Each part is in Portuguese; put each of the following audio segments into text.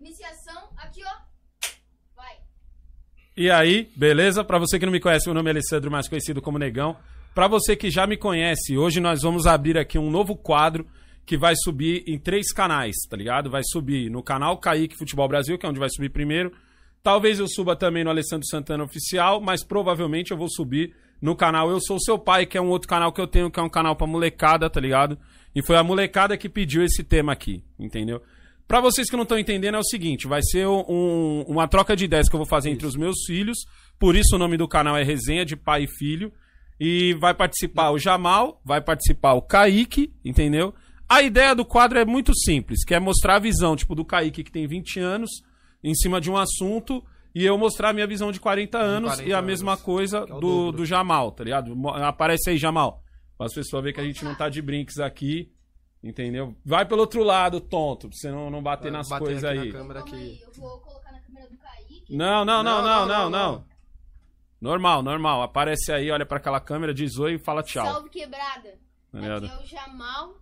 Iniciação, aqui, ó. Vai. E aí, beleza? Pra você que não me conhece, meu nome é Alessandro, mais conhecido como Negão. Pra você que já me conhece, hoje nós vamos abrir aqui um novo quadro que vai subir em três canais, tá ligado? Vai subir no canal Kaique Futebol Brasil, que é onde vai subir primeiro. Talvez eu suba também no Alessandro Santana Oficial, mas provavelmente eu vou subir no canal Eu Sou Seu Pai, que é um outro canal que eu tenho, que é um canal pra molecada, tá ligado? E foi a molecada que pediu esse tema aqui, entendeu? Pra vocês que não estão entendendo, é o seguinte: vai ser um- uma troca de ideias que eu vou fazer entre os meus filhos. Por isso o nome do canal é Resenha de Pai e Filho. E vai participar o Jamal, vai participar o Kaique, entendeu? A ideia do quadro é muito simples, que é mostrar a visão, tipo, do Kaique que tem 20 anos, em cima de um assunto, e eu mostrar a minha visão de 40 anos 40 e a anos, mesma coisa que é do, dobro. do Jamal, tá ligado? Aparece aí, Jamal. Para as pessoas verem que a gente não tá de brinks aqui, entendeu? Vai pelo outro lado, tonto, pra você não, não bater nas Bater coisas aqui aí. Na câmera Calma aqui. aí, eu vou colocar na câmera do Kaique. Não, não, não, Não, não, não, não, não, não. Normal, normal. Aparece aí, olha pra aquela câmera, diz oi e fala tchau. Salve quebrada. Tá? Aqui é o Jamal.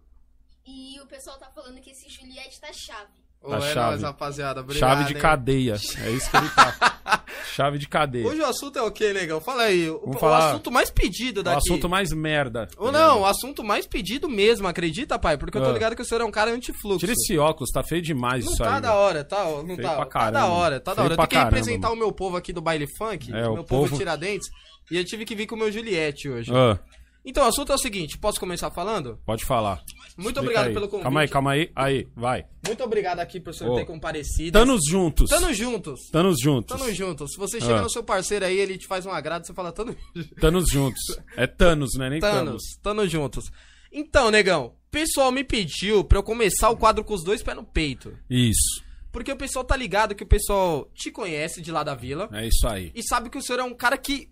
E o pessoal tá falando que esse Juliette tá chave. Ô, Tá é chave. nóis, rapaziada. Obrigado, Chave de hein? cadeia. É isso que ele tá. Chave de cadeia. Hoje o assunto é o que, negão? Fala aí. O, o falar- assunto mais pedido O daqui. assunto mais merda. tá Ou não, o assunto mais pedido mesmo, acredita, pai? Porque eu tô Ah. ligado que o senhor é um cara antifluxo. Tira esse óculos, tá feio demais Não isso tá aí. da velho. hora, tá? Não Feio tá. pra tá da hora, tá da hora. Eu tenho que representar mano. o meu povo aqui do baile funk, É, o o meu povo, povo- Tiradentes, e eu tive que vir com o meu Juliette hoje. Ah, Então, o assunto é o seguinte, posso começar falando? pode falar. Muito Explica obrigado aí. pelo convite. Calma aí, calma aí. Aí, vai. Muito obrigado aqui por senhor Ô. ter comparecido. Tanos juntos. Tamo juntos. Tanos juntos. Tamo juntos. Se você chega Ah. no seu parceiro aí, ele te faz um agrado, você fala tamo Tanos juntos. É Thanos, né? Nem Thanos. Thanos. Tamo juntos. Então, negão, o pessoal me pediu pra eu começar o quadro com os dois pés no peito. Isso. Porque o pessoal tá ligado que o pessoal te conhece de lá da vila É isso aí. e sabe que o senhor é um cara que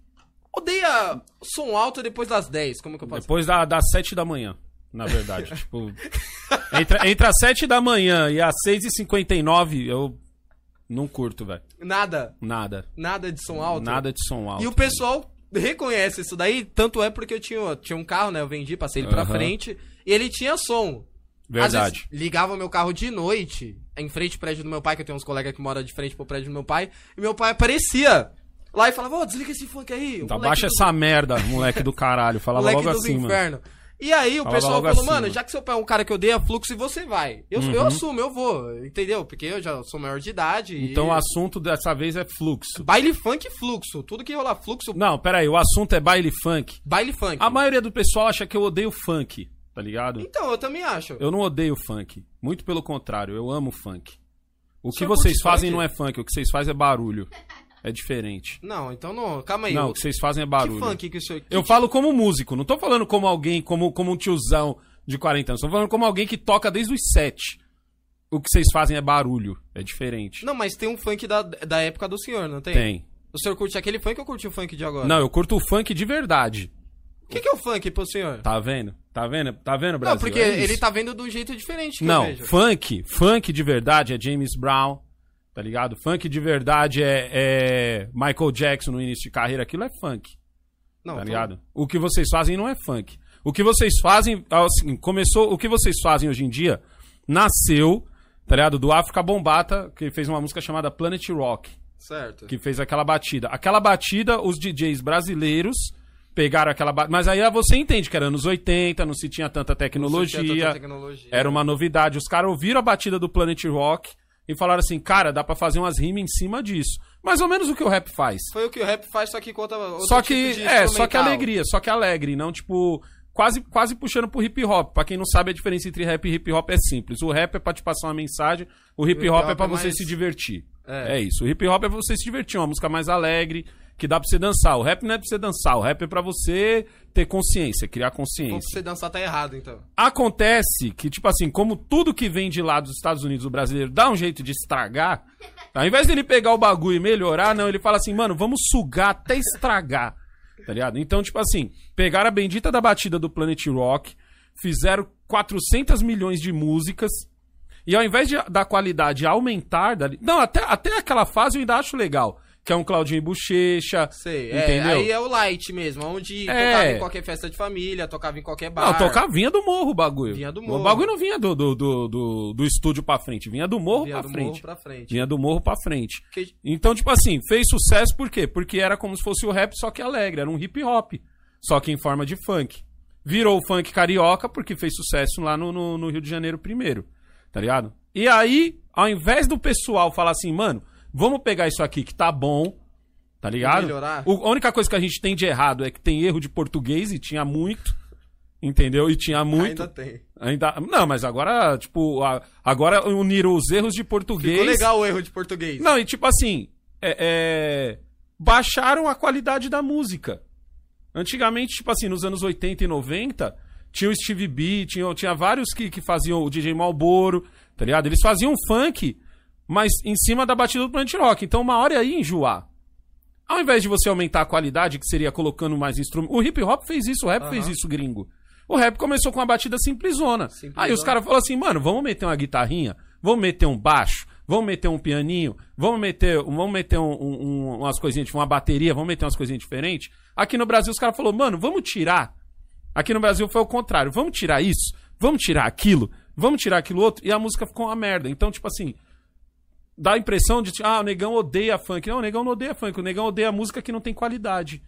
odeia som alto depois das 10. Como que eu posso Depois da- das sete da manhã, na verdade. tipo, entre, entre as sete da manhã e as seis e cinquenta e nove, eu não curto, velho. Nada. Nada. Nada de som alto. Nada de som alto. E o pessoal reconhece isso daí, tanto é porque eu tinha, tinha um carro, né? Eu vendi, passei ele pra Aham. frente e ele tinha som. Às Verdade. vezes, ligava o meu carro de noite, em frente ao prédio do meu pai, que eu tenho uns colegas que moram de frente pro prédio do meu pai, e meu pai aparecia lá e falava, ô, desliga esse funk aí. Tá, baixa do- essa merda, moleque do caralho. Falava moleque logo dos assim, mano. infernos. E aí o Falava pessoal falou, assim, mano, mano. já que seu pai é um cara que odeia fluxo, e você vai. Eu, eu Uhum. assumo, eu vou, entendeu? Porque eu já sou maior de idade. e- Então o assunto dessa vez é fluxo. Baile funk e fluxo. Tudo que rolar fluxo, Não, pera aí, o assunto é baile funk. baile funk. A maioria do pessoal acha que eu odeio funk, tá ligado? Então, eu também acho. Eu não odeio funk. Muito pelo contrário, eu amo funk. O que vocês fazem funk? não é funk, o que vocês fazem é barulho. É diferente. Não, então não. Calma aí. Não, o- que vocês fazem é que barulho. funk que o senhor. Eu que- falo como músico, não tô falando como alguém, como, como um tiozão de 40 anos. Tô falando como alguém que toca desde os 7. O que vocês fazem é barulho. É diferente. Não, mas tem um funk da, da época do senhor, não tem? Tem. O senhor curte aquele funk ou curte o funk de agora? Não, eu curto o funk de verdade. O que, que é o funk pro senhor? Tá vendo? Tá vendo? Tá vendo, Brasil? não, porque É isso. ele tá vendo de um jeito diferente que Não, funk, funk de verdade é James Brown, tá ligado? Funk de verdade é, é Michael Jackson no início de carreira, aquilo é funk, Não, tá então- ligado? O que vocês fazem não é funk. O que vocês fazem, assim, começou, o que vocês fazem hoje em dia nasceu, tá ligado? Do África Bombata, que fez uma música chamada Planet Rock, Certo. que fez aquela batida. Aquela batida, os DJs brasileiros pegaram aquela batida, mas aí você entende que era anos 80, não se tinha tanta Não sei se tecnologia, tanta tecnologia. era uma novidade. Os caras ouviram a batida do Planet Rock e falaram assim, cara, dá pra fazer umas rimas em cima disso. Mais ou menos o que o rap faz. Foi o que o rap faz, só que conta. outro Só tipo que, de é, só que alegria, só que alegre, não tipo, quase, quase puxando pro hip hop. Pra quem não sabe, a diferença entre rap e hip hop é simples. O rap é pra te passar uma mensagem, o hip hop é pra é você mais- se divertir. É. É. isso. O hip hop é você se divertir, uma música mais alegre, que dá pra você dançar. O rap não é pra você dançar, o rap é pra você ter consciência, criar Então, consciência. se você dançar tá errado, então. Acontece que, tipo assim, como tudo que vem de lá dos Estados Unidos, o brasileiro dá um jeito de estragar, ao invés dele pegar o bagulho e melhorar, não, ele fala assim, mano, vamos sugar até estragar. Tá ligado? Então, tipo assim, pegaram a bendita da batida do Planet Rock, fizeram 400 milhões de músicas, e ao invés de, da qualidade aumentar, dali, não, até, até aquela fase eu ainda acho legal. Que é um Claudinho e Bochecha. Sei, é, Entendeu? aí é o light mesmo, onde É. tocava em qualquer festa de família, tocava em qualquer bar. Não, tocava, vinha do morro o bagulho. Vinha do O morro. bagulho não vinha do, do, do, do, do estúdio pra frente, vinha do morro Vinha pra do frente. morro pra frente. Vinha do morro pra frente. Que- Então, tipo assim, fez sucesso por quê? Porque era como se fosse o rap, só que alegre, era um hip hop, só que em forma de funk. Virou o funk carioca porque fez sucesso lá no, no, no Rio de Janeiro primeiro, tá ligado? E aí, ao invés do pessoal falar assim, mano, vamos pegar isso aqui que tá bom, tá ligado? melhorar. O- a única coisa que a gente tem de errado é que tem erro de português e tinha muito, entendeu? E tinha muito. Ainda tem. Ainda, não, mas agora, tipo, agora uniram os erros de português. Ficou legal o erro de português. Não, e tipo assim, é, é, baixaram a qualidade da música. Antigamente, tipo assim, nos anos 80 e 90, tinha o Steve B, tinha, tinha vários que, que faziam o DJ Malboro, tá ligado? Eles faziam funk, mas em cima da batida do plant rock. Então uma hora ia enjoar. Ao invés de você aumentar a qualidade, que seria colocando mais instrumentos. O hip hop fez isso, o rap Aham. fez isso, gringo. O rap começou com uma batida simplesona. Simplesona. Aí os caras falaram assim, mano, vamos meter uma guitarrinha, vamos meter um baixo, vamos meter um pianinho, vamos meter, vamos meter um- um- umas coisinhas, tipo uma bateria, vamos meter umas coisinhas diferentes. Aqui no Brasil os caras falaram, mano, vamos tirar. Aqui no Brasil foi o contrário, vamos tirar isso, vamos tirar aquilo, vamos tirar aquilo outro, e a música ficou uma merda. Então, tipo assim, dá a impressão de, ah, o negão odeia funk. Não, o negão não odeia funk, o negão odeia música que não tem qualidade.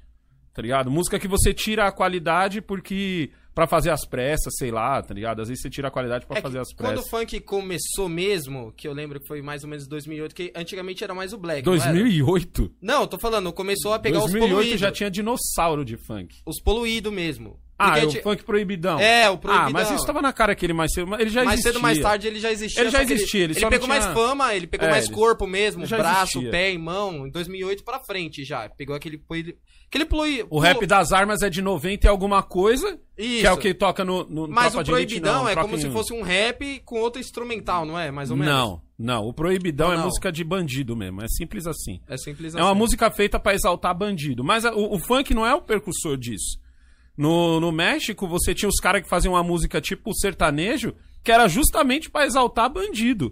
Tá ligado? Música que você tira a qualidade porque. pra fazer as pressas, sei lá, tá ligado? Às vezes você tira a qualidade pra É fazer as quando pressas. o funk começou mesmo, que eu lembro que foi mais ou menos 2008, que antigamente era mais o black, não era? 2008. Não, eu tô falando, começou a pegar os 2008 poluídos. já tinha dinossauro de funk. Os poluídos mesmo. Ah, é o funk proibidão. É, o proibidão. Ah, mas isso tava na cara que ele mais cedo. Ele já mais existia. cedo ou mais tarde ele já existia. Ele já existia, ele Ele, não pegou tinha- mais fama, ele pegou É, mais ele- corpo mesmo, ele braço, existia. pé e mão, em 2008 pra frente já. Pegou aquele... Aquele plui... O rap das armas é de 90 e alguma coisa, Isso. que é o que toca no, no Mas o proibidão não, é como se fosse um rap com outro instrumental, não é? Mais ou menos. Não, não. O proibidão Não, é não. música de bandido mesmo. É simples assim. É simples É uma assim. música feita pra exaltar bandido. Mas o, o funk não é o percussor disso. No, no México, você tinha os caras que faziam uma música tipo sertanejo, que era justamente pra exaltar bandido.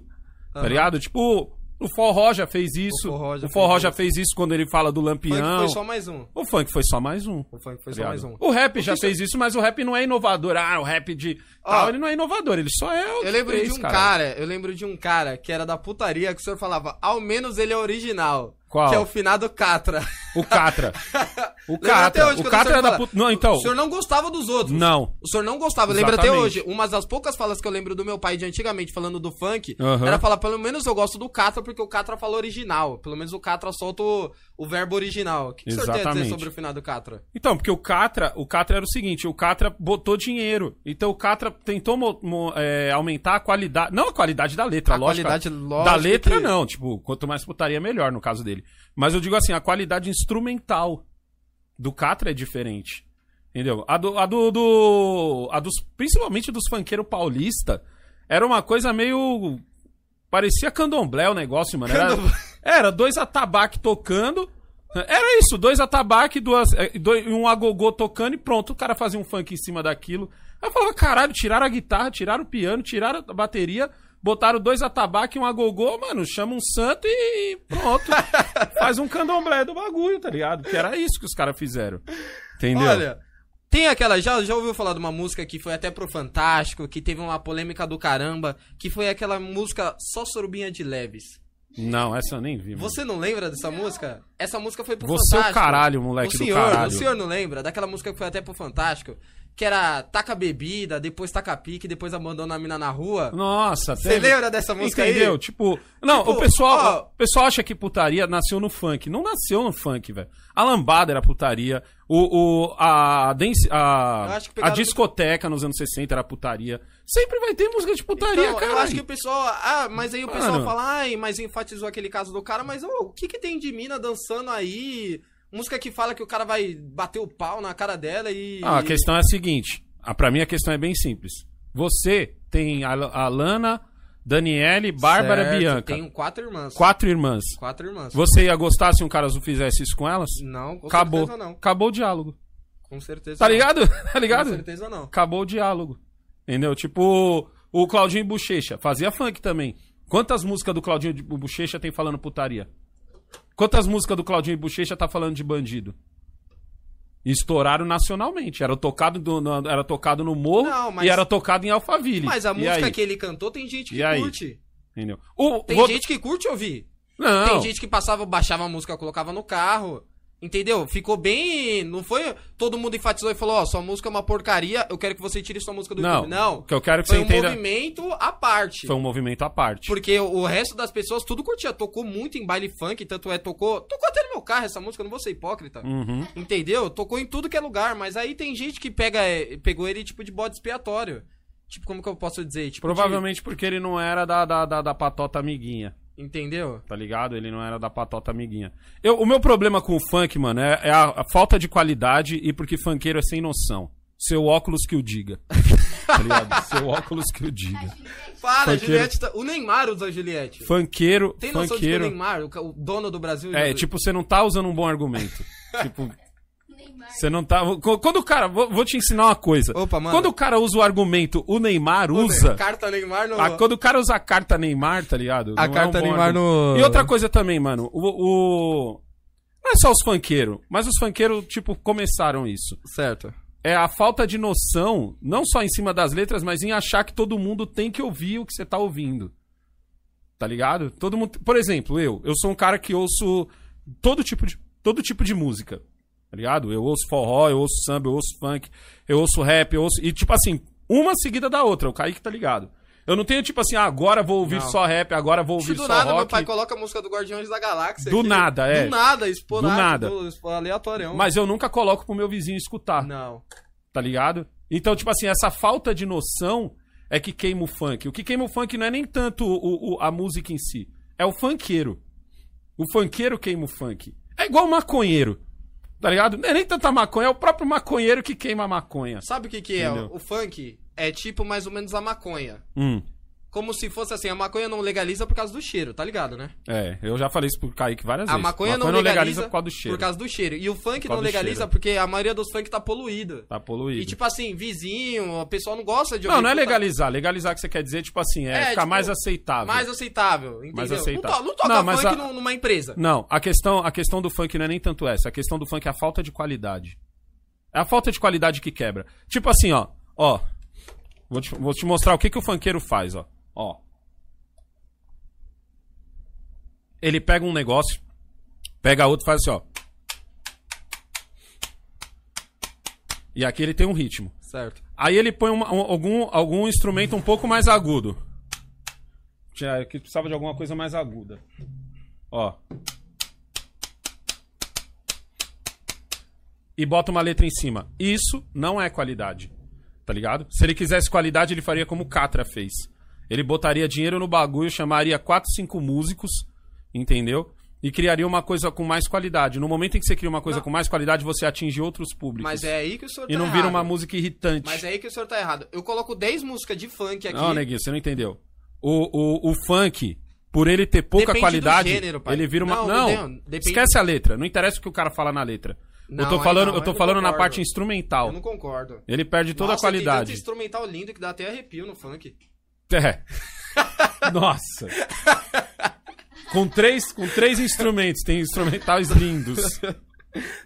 Tá Aham. ligado? Tipo, o Forró já fez isso. O Forró já o Forró fez já isso. fez isso quando ele fala do O Lampião. funk foi só mais um. O funk foi só mais um. O funk foi tá só mais um. O rap já isso- fez isso, mas o rap não é inovador. Ah, o rap de. Ó, tal, ele não é inovador, ele só é o. Eu lembro fez, de um cara. eu lembro de um cara que era da putaria que o senhor falava, ao menos ele é original. Qual? Que é o finado Catra. O Catra. O Catra. O Catra era da fala, puta. Não, então. O senhor não gostava dos outros. Não. O senhor não gostava. Lembra até hoje. Uma das poucas falas que eu lembro do meu pai de antigamente falando do funk era falar, pelo menos eu gosto do Catra porque o Catra fala original. Pelo menos o Catra solta o, o verbo original. O que, que o senhor tem a dizer sobre o finado Catra? Então, porque o Catra, o Catra era o seguinte, o Catra botou dinheiro. Então o Catra tentou mo- mo- é, aumentar a qualidade, não a qualidade da letra, A lógico. qualidade, da lógico letra que- não, tipo, quanto mais putaria melhor no caso dele. Mas eu digo assim, a qualidade instrumental do Catra é diferente. Entendeu? A do, a do, do- a dos principalmente dos funkeiros paulista era uma coisa meio parecia candomblé o negócio, mano. Era. Era dois atabaque tocando. Era isso, dois atabaque, duas, eh, dois, um agogô tocando e pronto, o cara fazia um funk em cima daquilo. Aí eu falava, caralho, tiraram a guitarra, tiraram o piano, tiraram a bateria, botaram dois atabaque e um agogô, mano, chama um santo e pronto. Faz um candomblé do bagulho, tá ligado? Que era isso que os caras fizeram. Entendeu? Olha, tem aquela. Já, já ouviu falar de uma música que foi até pro Fantástico, que teve uma polêmica do caramba, que foi aquela música Só Sorubinha de Leves. Não, essa eu nem vi. mano. Você não lembra dessa música? Essa música foi pro Você é o Fantástico. caralho, moleque o do senhor, caralho. O senhor não lembra? Daquela música que foi até pro Fantástico? Que era taca bebida, depois taca pique, depois abandona a mina na rua. Nossa, Você lembra dessa música Entendeu? aí? Tipo, não, Tipo, o pessoal, ó. o pessoal acha que putaria nasceu no funk. Não nasceu no funk, velho. A lambada era putaria. O, o a, dance, a, a discoteca nos anos 60 era putaria. Sempre vai ter música de putaria, Então, cara. eu acho que o pessoal. Ah, mas aí o pessoal fala, ai, mas enfatizou aquele caso do cara, mas ô, o que que tem de mina dançando aí? Música que fala que o cara vai bater o pau na cara dela e. Ah, a questão é a seguinte. Ah, pra mim a questão é bem simples. Você tem a, a Lana, Daniele, Bárbara Certo, Bianca. Tenho quatro irmãs. Quatro irmãs. Quatro irmãs. Você ia gostar se um cara azul fizesse isso com elas? Não, com Acabou. certeza não. Acabou o diálogo. Com certeza Tá não. ligado? Tá ligado? Com certeza não. acabou o diálogo. Entendeu? Tipo, o Claudinho Bochecha fazia funk também. Quantas músicas do Claudinho Bochecha tem falando putaria? Quantas músicas do Claudinho e Bochecha tá falando de bandido? E Estouraram nacionalmente. Era tocado, do- no, era tocado no morro Não, mas- e era tocado em Alphaville. Mas a E música aí? que ele cantou tem gente E que aí? curte. Entendeu? O, Tem vou- gente que curte ouvir. Não. Tem gente que passava, baixava a música, colocava no carro. Entendeu? Ficou bem. Não foi. Todo mundo enfatizou e falou: Ó, sua música é uma porcaria, eu quero que você tire sua música do Não. YouTube. Não. Que eu quero que Foi você um entenda. movimento à parte. Foi um movimento à parte. Porque o resto das pessoas tudo curtia. Tocou muito em baile funk, tanto é, tocou. Tocou até no meu carro essa música, eu não vou ser hipócrita. Uhum. Entendeu? Tocou em tudo que é lugar, mas aí tem gente que pega, é, pegou ele tipo de bode expiatório. Tipo, como que eu posso dizer? Tipo, Provavelmente porque ele não era da, da, da, da patota amiguinha. De- entendeu? Tá ligado? Ele não era da patota amiguinha. Eu, o meu problema com o funk, mano, é, é a, a falta de qualidade e porque funkeiro é sem noção. Seu óculos que o diga. tá ligado? Seu óculos que o diga. Para, Funkeiro. Juliette. Tá... O Neymar usa a Juliette. Funkeiro, Tem noção de que o funkeiro. Neymar, o, dono do Brasil. É, tipo, você não tá usando um bom argumento. tipo. Você não tá. Quando o cara. Vou, te ensinar uma coisa. Opa, mano. Quando o cara usa o argumento, o Neymar usa. Carta Neymar no. Ah, quando o cara usa a carta Neymar, tá ligado? A Não carta é um Neymar argumento. no- E outra coisa também, mano. O. o- Não é só os funkeiros, mas os funkeiros, tipo, começaram isso. Certo. É a falta de noção, não só em cima das letras, mas em achar que todo mundo tem que ouvir o que você tá ouvindo. Tá ligado? Todo mundo. Por exemplo, eu. Eu sou um cara que ouço todo tipo de, todo tipo de música. Tá ligado? Eu ouço forró, eu ouço samba, eu ouço funk, eu ouço rap, eu ouço. E tipo assim, uma seguida da outra. O Kaique tá ligado. Eu não tenho tipo assim, ah, agora vou ouvir Não. só rap, agora vou ouvir do só nada, meu rock. pai coloca a música do Guardiões da Galáxia. Do aqui. nada, é. Do nada, esporádico. Do nada. do- aleatório. Mas eu nunca coloco pro meu vizinho escutar. Não. tá ligado? Então, tipo assim, essa falta de noção é que queima o funk. O que queima o funk não é nem tanto o, o- a música em si, é o funkeiro. O funkeiro queima o funk. É igual o maconheiro, tá ligado? Não é nem tanta maconha, é o próprio maconheiro que queima a maconha. Sabe o que que é? Entendeu? O funk é tipo mais ou menos a maconha. Hum, Como se fosse assim, a maconha não legaliza por causa do cheiro, tá ligado, né? é, eu já falei isso pro Kaique várias A vezes. maconha, não legaliza, por causa do cheiro. Por causa do cheiro. E o funk não legaliza cheiro. porque a maioria dos funk tá poluída. Tá poluído. E tipo assim, vizinho, o pessoal não gosta de não, não é legalizar. Legalizar que você quer dizer, tipo assim, é, É, ficar tipo, mais aceitável. Mais aceitável, entendeu? Mais Não, aceitável. to- não toca Não, funk a- num- numa empresa. Não, a questão, a questão do funk não é nem tanto essa. A questão do funk é a falta de qualidade. É a falta de qualidade que quebra. Tipo assim, ó. Ó. Vou te, vou te mostrar o que, que o funkeiro faz, ó. Ó. Ele pega um negócio, pega outro e faz assim, ó. E aqui ele tem um ritmo. Certo. Aí ele põe uma- um- algum, algum instrumento um pouco mais agudo. Tinha- Aqui precisava de alguma coisa mais aguda. Ó. E bota uma letra em cima. Isso não é qualidade. Tá ligado? Se ele quisesse qualidade, ele faria como o Catra fez. Ele botaria dinheiro no bagulho, chamaria 4, 5 músicos, entendeu? E criaria uma coisa com mais qualidade. No momento em que você cria uma coisa com mais qualidade, você atinge outros públicos. Mas é aí que o senhor E tá não vira errado. uma música irritante. Mas é aí que o senhor tá errado. Eu coloco 10 músicas de funk aqui. Não, Neguinho, você não entendeu. O, o, o funk, por ele ter pouca Depende qualidade, gênero, ele vira uma. Não, Não, não, depende- esquece a letra. Não interessa o que o cara fala na letra. Não, eu tô aí falando, não, eu tô eu falando na parte instrumental. Eu não concordo. Ele perde toda Nossa, a Tem tanto qualidade. instrumental lindo que dá até arrepio no funk. É. Nossa. com três, com três instrumentos, tem instrumentais lindos.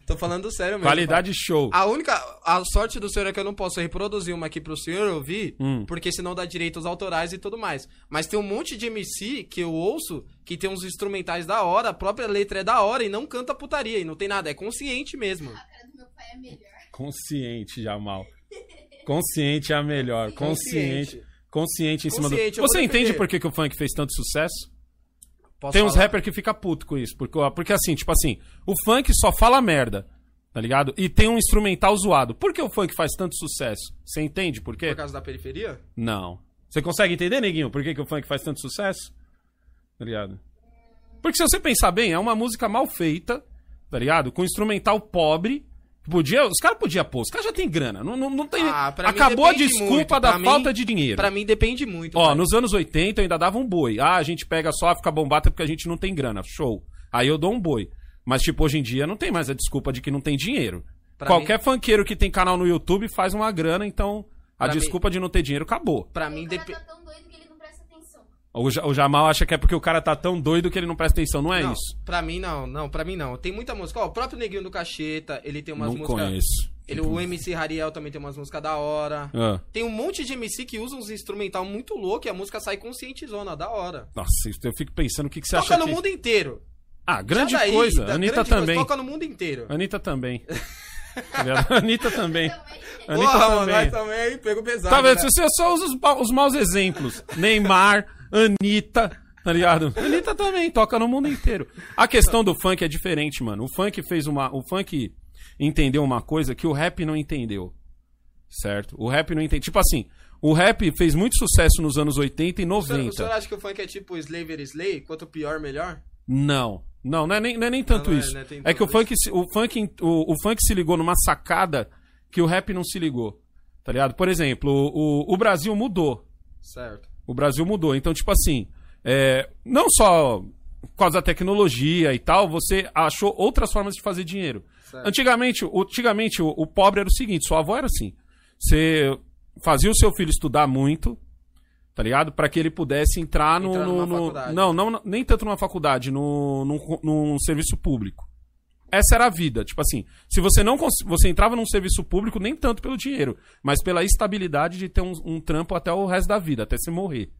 Tô falando sério mesmo. Qualidade show. A única. A sorte do senhor é que eu não posso reproduzir uma aqui pro senhor ouvir, Hum. porque senão dá direitos autorais e tudo mais. Mas tem um monte de MC que eu ouço que tem uns instrumentais da hora, a própria letra é da hora e não canta putaria, e não tem nada, é consciente mesmo. A cara do meu pai é melhor. Consciente, Jamal. Consciente é a melhor. Consciente. Consciente em cima Consciente, do. Você entende por que, que o funk fez tanto sucesso? Posso Tem uns falar? rappers que fica puto com isso. Porque, porque assim, tipo assim, o funk só fala merda. Tá ligado? E tem um instrumental zoado. Por que o funk faz tanto sucesso? Você entende por quê? Por causa da periferia? Não. Você consegue entender, neguinho, por que, que o funk faz tanto sucesso? Tá ligado? Porque se você pensar bem, é uma música mal feita, tá ligado? Com instrumental pobre. Podia, os caras podiam pôr, os caras já tem grana. Não, não, não tem. Ah, mim Acabou a desculpa muito. da mim- falta de dinheiro. Pra mim depende muito. Ó, pai. nos anos 80 eu ainda dava um boi. Ah, a gente pega só, fica bombata porque a gente não tem grana. Show. Aí eu dou um boi. Mas, tipo, hoje em dia não tem mais a desculpa de que não tem dinheiro. Pra Qualquer funkeiro que tem canal no YouTube faz uma grana, então a Pra mim- desculpa de não ter dinheiro acabou. Pra mim depende. tá tão doido que ele não presta atenção. O, Ja- o Jamal acha que é porque o cara tá tão doido que ele não presta atenção. Não é não, isso. Pra mim não, não, pra mim não. Tem muita música. Ó, o próprio Neguinho do Cacheta, ele tem umas Não músicas. conheço. Ele, o MC Rariel também tem umas músicas da hora. Ah, Tem um monte de MC que usa uns instrumental muito louco e a música sai conscientizona, da hora. nossa, eu fico pensando o que, que você Toca acha no que... mundo inteiro. Ah, grande daí, coisa. da Anitta grande coisa, também. Toca no mundo inteiro. Anitta também. Tá? Anitta também. Anitta Porra, mano, também. nós também pegou pesado. Tá vendo? né? Você só usa os, os maus exemplos. Neymar, Anitta, tá ligado? Anitta também, toca no mundo inteiro. A questão do funk é diferente, mano. O funk fez uma. O funk entendeu uma coisa que o rap não entendeu. Certo? O rap não entendeu. Tipo assim, o rap fez muito sucesso nos anos 80 e O senhor, o 90. senhor acha que o funk é tipo Slaver Slay? Quanto pior, melhor? Não. Não, não é nem, não é nem tanto não é, isso. Tem É que o funk, se- o, funk, o, o funk se ligou numa sacada que o rap não se ligou. Tá ligado? Por exemplo, o, o, o Brasil mudou. Certo. O Brasil mudou. Então, tipo assim, é, não só por causa da tecnologia e tal, você achou outras formas de fazer dinheiro. Certo. Antigamente, o- antigamente o, o pobre era o seguinte, sua avó era assim. Você fazia o seu filho estudar muito, tá ligado? Pra que ele pudesse entrar no. Entrar no- numa no- não, não, nem tanto numa faculdade, no, num, num serviço público. Essa era a vida. Tipo assim, se você não você entrava num serviço público, nem tanto pelo dinheiro, mas pela estabilidade de ter um, um trampo até o resto da vida, até você morrer.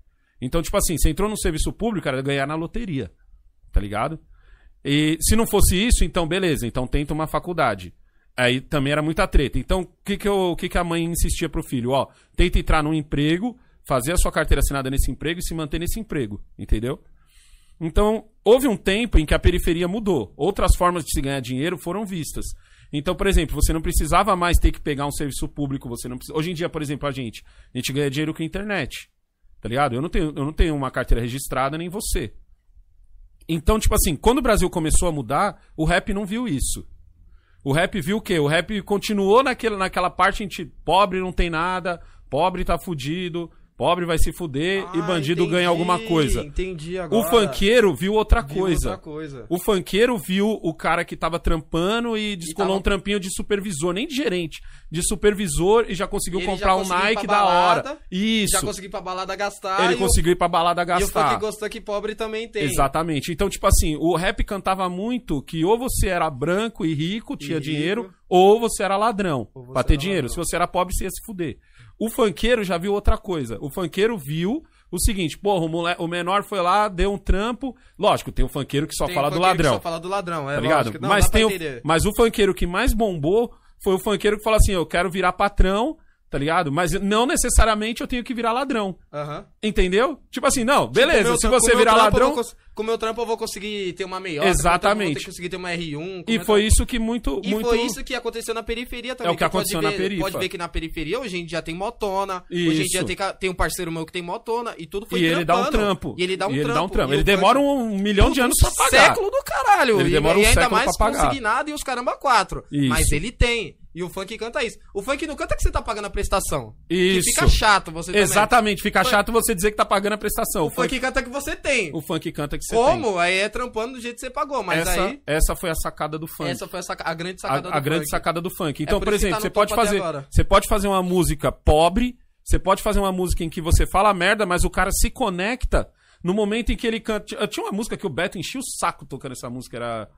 Então, tipo assim, você entrou no serviço público, era ganhar na loteria. Tá ligado? E se não fosse isso, então beleza, então tenta uma faculdade. Aí também era muita treta. Então, o que, que, que, que a mãe insistia pro filho? Ó, tenta entrar num emprego, fazer a sua carteira assinada nesse emprego e se manter nesse emprego. Entendeu? Então, houve um tempo em que a periferia mudou. Outras formas de se ganhar dinheiro foram vistas. Então, por exemplo, você não precisava mais ter que pegar um serviço público, você não precisa... Hoje em dia, por exemplo, a gente, a gente ganha dinheiro com a internet. Tá ligado? Eu não tenho, eu não tenho uma carteira registrada, nem você. Então, tipo assim, quando o Brasil começou a mudar, o rap não viu isso. O rap viu o quê? O rap continuou naquele, naquela parte em que pobre não tem nada, pobre tá fudido, pobre vai se fuder e Ah, bandido entendi, ganha alguma coisa. Entendi O agora. funkeiro viu outra Viu coisa. outra coisa. O funkeiro viu o cara que tava trampando e descolou tava- um trampinho de supervisor, nem de gerente, de supervisor e já conseguiu Ele já comprar um conseguiu Nike pra da hora. balada, Isso. Já consegui ir pra balada gastar. Ele e o- conseguiu ir pra balada E o gastar. funk gostou que pobre também tem. Exatamente. Então, tipo assim, o rap cantava muito que ou você era branco e rico, tinha rico. dinheiro, ou você era ladrão Ou pra ter dinheiro. ladrão. Se você era pobre, você ia se fuder. O funkeiro já viu outra coisa. O funkeiro viu o seguinte, porra, o, mole- o menor foi lá, deu um trampo. Lógico, tem o funkeiro que só Tem fala do ladrão. Só fala do ladrão, é tá ligado? Não, mas, tem o, mas o funkeiro que mais bombou foi o funkeiro que falou assim: eu quero virar patrão, tá ligado? Mas não necessariamente eu tenho que virar ladrão. Aham. Entendeu? Tipo assim, não, beleza, Com meu se trampo- você com meu virar trampo eu ladrão. Com o meu trampo eu vou conseguir ter uma meiota. Exatamente. Vou ter- conseguir ter uma R1. com E meu foi trampo- isso que muito. E muito... foi isso que aconteceu na periferia também. É o que pode aconteceu na ver- perifa. Pode ver que na periferia hoje em dia tem motona. Hoje em Isso. dia tem, ca- tem um parceiro meu que tem motona e tudo foi E ele dá um trampando. trampo. E ele dá um ele trampo. trampo. E Ele o demora funk- um milhão de anos pra pagar. século do caralho. Ele E- demora um e ainda século mais pra pagar. consignado e os caramba quatro. Isso. Mas ele tem. E o funk canta isso. O funk não canta que você tá pagando a prestação. Isso. Que fica chato você também. Exatamente, fica Funk- chato você dizer que tá pagando a prestação. O funk canta que você tem. o funk canta que você tem. Como? Aí é trampando do jeito que você pagou. Mas essa, aí. essa foi a sacada do funk. Essa foi a, saca- a grande a, sacada a do grande funk. sacada do funk. Então, por por isso que exemplo, tá você pode fazer, você pode fazer uma música pobre, você pode fazer uma música em que você fala merda, mas o cara se conecta no momento em que ele canta. Tinha uma música que o Beto enchia o saco tocando essa música, era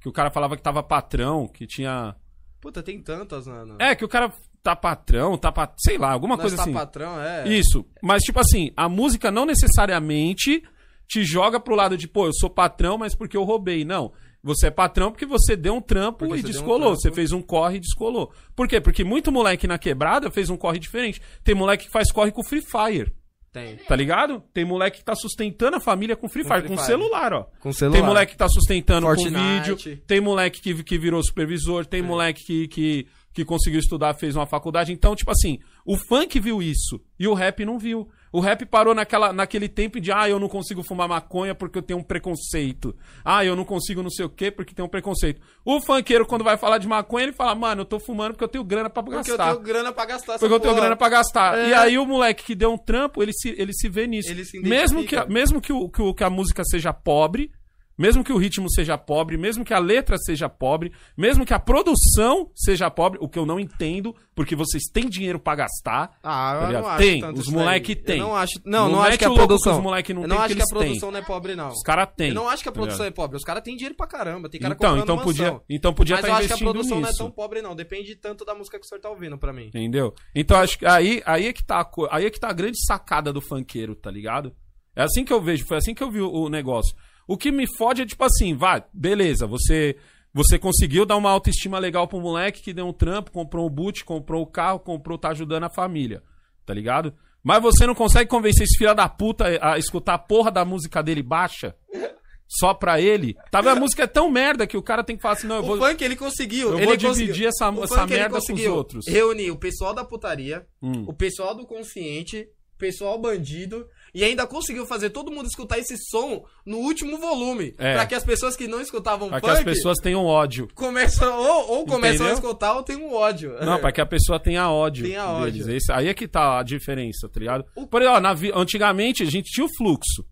que o cara falava que tava patrão, que tinha Puta, tem tantas, mano. É, que o cara tá patrão, tá pat... sei lá, alguma Nós coisa tá assim. patrão, é. Isso. Mas, tipo assim, a música não necessariamente te joga pro lado de, pô, eu sou patrão, mas porque eu roubei. Não. Você é patrão porque você deu um trampo Porque e você deu um descolou. trampo. Você fez um corre e descolou. Por quê? Porque muito moleque na quebrada fez um corre diferente. Tem moleque que faz corre com Free Fire. Tem. Tá ligado? Tem moleque que tá sustentando a família com Free Com Fire, com Fire. celular, ó. Com celular. Tem moleque que tá sustentando Fortnite. com vídeo. Tem moleque que, que virou supervisor. Tem moleque que, que, que conseguiu estudar, fez uma faculdade. Então, tipo assim, o funk viu isso e o rap não viu. O rap parou naquela, naquele tempo de, ah, eu não consigo fumar maconha porque eu tenho um preconceito. Ah, eu não consigo não sei o quê porque tem um preconceito. O funkeiro, quando vai falar de maconha, ele fala, mano, eu tô fumando porque eu tenho grana pra Porque eu gastar. tenho grana pra gastar Porque eu tenho grana pra gastar. É. E aí o moleque que deu um trampo, ele se, ele se vê nisso. Ele se mesmo que, mesmo que, o, que, o- que a música seja pobre, mesmo que o ritmo seja pobre, mesmo que a letra seja pobre, mesmo que a produção seja pobre, o que eu não entendo, porque vocês têm dinheiro pra gastar. Ah, Tá eu não acho Tem, tanto os moleque daí. tem. Eu não acho, não, Não não acho que a produção, os moleque não eu tem, não que acho que a eles têm. produção não é pobre não. Os caras têm. Eu não acho que a tá produção é pobre, os caras têm dinheiro pra caramba, tem cara Então, então mansão. podia, então podia Mas estar eu acho que a investindo produção não é nisso. tão pobre não, depende tanto da música que o senhor tá ouvindo pra mim. Entendeu? Então acho que aí, aí é que tá aí é que tá a grande sacada do funkeiro, tá ligado? É assim que eu vejo, foi assim que eu vi o, o negócio. O que me fode é tipo assim, vai, beleza, você você conseguiu dar uma autoestima legal pro moleque que deu um trampo, comprou um boot, comprou o carro, comprou, tá ajudando a família, tá ligado? Mas você não consegue convencer esse filho da puta a escutar a porra da música dele baixa só pra ele. Tá vendo? A música é tão merda que o cara tem que falar assim, não, eu O vou funk ele conseguiu, eu ele vou dividir conseguiu. essa- O essa ele merda com os conseguiu outros. Reunir o pessoal da putaria, Hum. o pessoal do consciente, o pessoal bandido e ainda conseguiu fazer todo mundo escutar esse som no último volume, É. Pra que as pessoas que não escutavam Pra que as pessoas tenham ódio. começam ou, ou começam a escutar ou tem um ódio. Não, pra que a pessoa tenha ódio. Tenha ódio. deles. Esse- aí é que tá a diferença, tá ligado? O- Por exemplo, na antigamente a gente tinha o fluxo.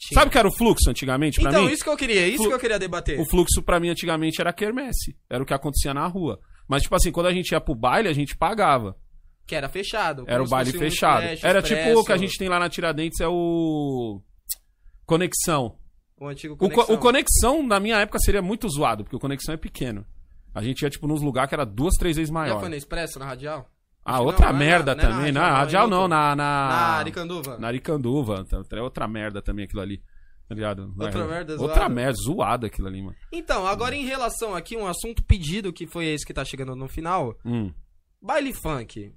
Tinha. Sabe o que era o fluxo antigamente pra Então, mim? isso que eu queria, isso Flu- que eu queria debater. O fluxo pra mim antigamente era quermesse. Era o que acontecia na rua. Mas, tipo assim, quando a gente ia pro baile, a gente pagava. Que era fechado. Era o baile um fechado. Splash, era Expresso, tipo o que a gente tem lá na Tiradentes, é o. Conexão. O antigo O, co- Conexão. o Conexão, na minha época, seria muito zoado, porque o Conexão é pequeno. A gente ia, tipo, nos lugares que era duas, três vezes Já maior. foi na Expresso, na Radial? Ah, outra não, não é merda não é também. Na Radial, não, Radial é não, outra. na. Na, Na Aricanduva. na Aricanduva. Tá- É outra merda também aquilo ali. Tá ligado? Outra É, merda Outra zoada. merda, zoada aquilo ali, mano. Então, agora em relação aqui, um assunto pedido, que foi esse que tá chegando no final. Hum. Baile funk.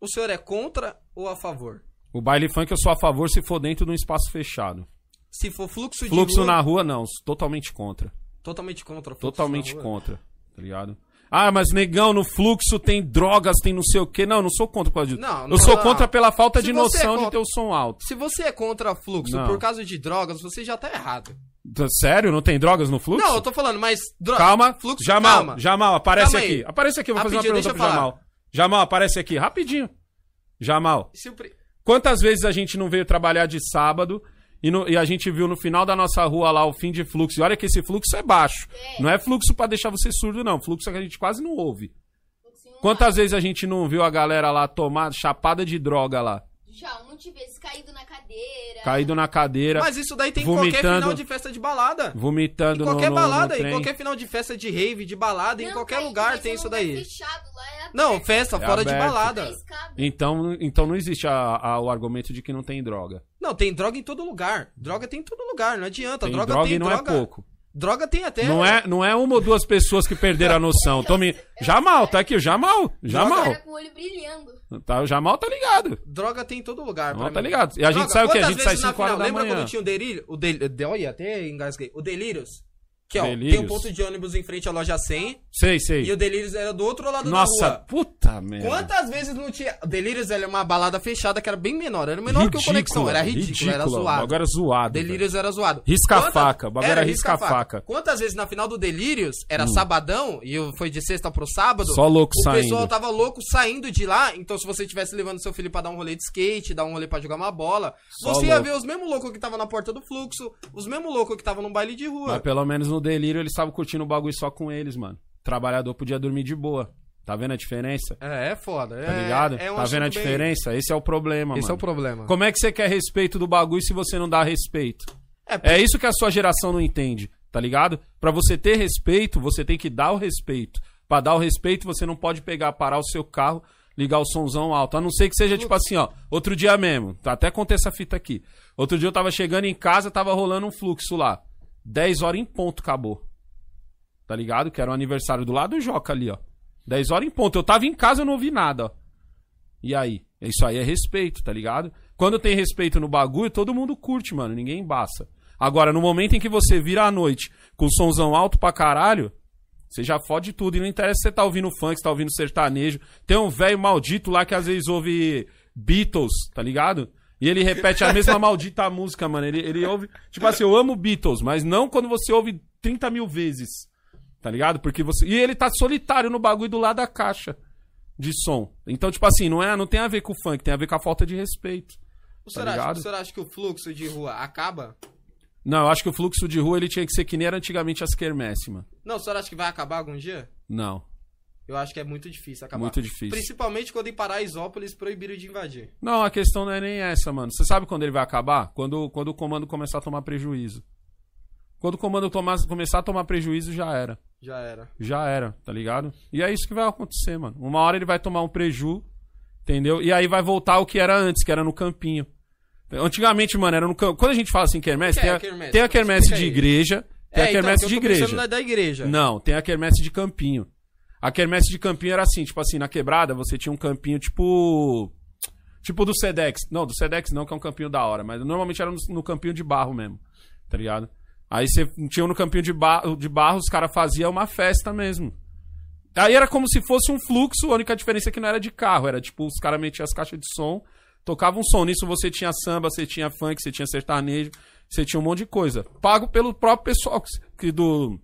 O senhor é contra ou a favor? O baile funk eu sou a favor se for dentro de um espaço fechado. Se for fluxo de Fluxo rua, na rua, não. Totalmente contra. totalmente contra. Fluxo Totalmente contra. Tá ligado? Ah, mas negão, no fluxo tem drogas, tem não sei o quê. Não, não sou contra por causa disso. Não, eu não, sou não. contra pela falta Se de é noção de contra- ter o som alto. Se você é contra fluxo Não. por causa de drogas, você já tá errado. Tá- Sério? Não tem drogas no fluxo? Não, eu tô falando, mas... Dro... Calma, Fluxo, Jamal, calma. Jamal, aparece Calma aqui. Aparece aqui, eu vou fazer uma pergunta pro falar. Jamal. Jamal, aparece aqui, rapidinho. Jamal, quantas vezes a gente não veio trabalhar de sábado e, no- e a gente viu no final da nossa rua lá o fim de fluxo? E olha que esse fluxo é baixo. É. Não é fluxo pra deixar você surdo, não. Fluxo que a gente quase não ouve. Quantas vezes a gente não viu a galera lá tomar chapada de droga lá? Já, um monte de vezes caído na cadeira. Caído na cadeira, Mas isso daí tem em qualquer final de festa de balada. vomitando Em qualquer no- balada, no em qualquer final de festa de rave, de balada, em Não, qualquer caído, lugar tem isso lugar daí. Fechado, lá é Não, festa É fora de aberto. balada. é. Então, então não existe a- a- o argumento de que não tem droga. Não, tem droga em todo lugar. Droga tem em todo lugar, não adianta. Tem droga, droga tem e não droga. é pouco. Droga tem até. Não é, não é uma ou duas pessoas que perderam a noção. Tome... Jamal, tá aqui Jamal. Jamal. Cara com o olho brilhando. Tá, o Jamal tá ligado. Droga tem em todo lugar. Não, tá ligado. E a gente sai o quê? A gente sai vezes na 5 horas da Lembra manhã. quando tinha o Delírio? O Olha, até engasguei. O Delírios. Que, ó, tem Delírios. um ponto de ônibus em frente à loja 100 Sei, sei. e o Delírios era do outro lado Nossa, da rua. puta merda. Quantas vezes não tinha. O Delírios era uma balada fechada que era bem menor. Era menor que o Conexão. Era ridículo, era zoado. Agora zoado. velho. Delírios era zoado. Risca a Quantas- faca, o bagulho era risca a faca. Hum. Quantas vezes na final do Delírios era sabadão e foi de sexta pro sábado? Só louco o saindo. pessoal tava louco saindo de lá. Então, se você estivesse levando seu filho pra dar um rolê de skate, dar um rolê pra jogar uma bola, Só você ia louco. ver os mesmos loucos que tava na porta do fluxo, os mesmos loucos que tava num baile de rua. Mas pelo menos no delírio eles estavam curtindo o bagulho só com eles, mano. Trabalhador podia dormir de boa. Tá vendo a diferença? É, é foda. Tá é, ligado? É um tá vendo a assunto bem- diferença? Esse é o problema, Esse é mano. o problema. Como é que você quer respeito do bagulho se você não dá respeito? É, É isso que a sua geração não entende, tá ligado? Pra você ter respeito, você tem que dar o respeito. Pra dar o respeito, você não pode pegar, parar o seu carro, ligar o somzão alto. A não ser que seja tipo assim, ó. Outro dia mesmo, tá, até contei essa fita aqui. Outro dia eu tava chegando em casa, tava rolando um fluxo lá. 10 horas em ponto acabou. Tá ligado? Que era o aniversário do lado do Joca ali, ó. 10 horas em ponto. Eu tava em casa, eu não ouvi nada, ó. E aí? Isso aí é respeito, tá ligado? Quando tem respeito no bagulho, todo mundo curte, mano. Ninguém embaça. Agora, no momento em que você vira à noite com o somzão alto pra caralho, você já fode tudo. E não interessa se você tá ouvindo funk, se tá ouvindo sertanejo. Tem um velho maldito lá que às vezes ouve Beatles, tá ligado? E ele repete a mesma maldita música, mano. Ele, ele ouve. Tipo assim, eu amo Beatles, mas não quando você ouve 30 mil vezes. Tá ligado? Porque você. E ele tá solitário no bagulho do lado da caixa de som. Então, tipo assim, não, é, não tem a ver com o funk, tem a ver com a falta de respeito. O senhor, tá acha, ligado? o senhor acha que o fluxo de rua acaba? Não, eu acho que o fluxo de rua ele tinha que ser que nem era antigamente as quermesse, mano. Não, o senhor acha que vai acabar algum dia? Não. Eu acho que é muito difícil acabar. Muito difícil. Principalmente quando em Paraisópolis proibiram de invadir. Não, a questão não é nem essa, mano. Você sabe quando ele vai acabar? Quando, quando o comando começar a tomar prejuízo. Quando o comando tomar, começar a tomar prejuízo, já era. Já era. Já era, tá ligado? E é isso que vai acontecer, mano. Uma hora ele vai tomar um preju, entendeu? E aí vai voltar ao que era antes, que era no campinho. Antigamente, mano, era no campo. Quando a gente fala assim, quermesse, O que tem é a, quermesse? tem a quermesse de igreja, tem a então, quermesse que de igreja. da igreja. Não, tem a quermesse de campinho. A quermesse de campinho era assim, tipo assim, na quebrada você tinha um campinho tipo. Tipo do Sedex. Não, do Sedex não, que é um campinho da hora, mas normalmente era no, no campinho de barro mesmo, tá ligado? Aí você tinha no campinho de, ba de barro, os caras faziam uma festa mesmo. Aí era como se fosse um fluxo, a única diferença é que não era de carro, era tipo, os caras metiam as caixas de som, tocavam um som. Nisso você tinha samba, você tinha funk, você tinha sertanejo, você tinha um monte de coisa. Pago pelo próprio pessoal que do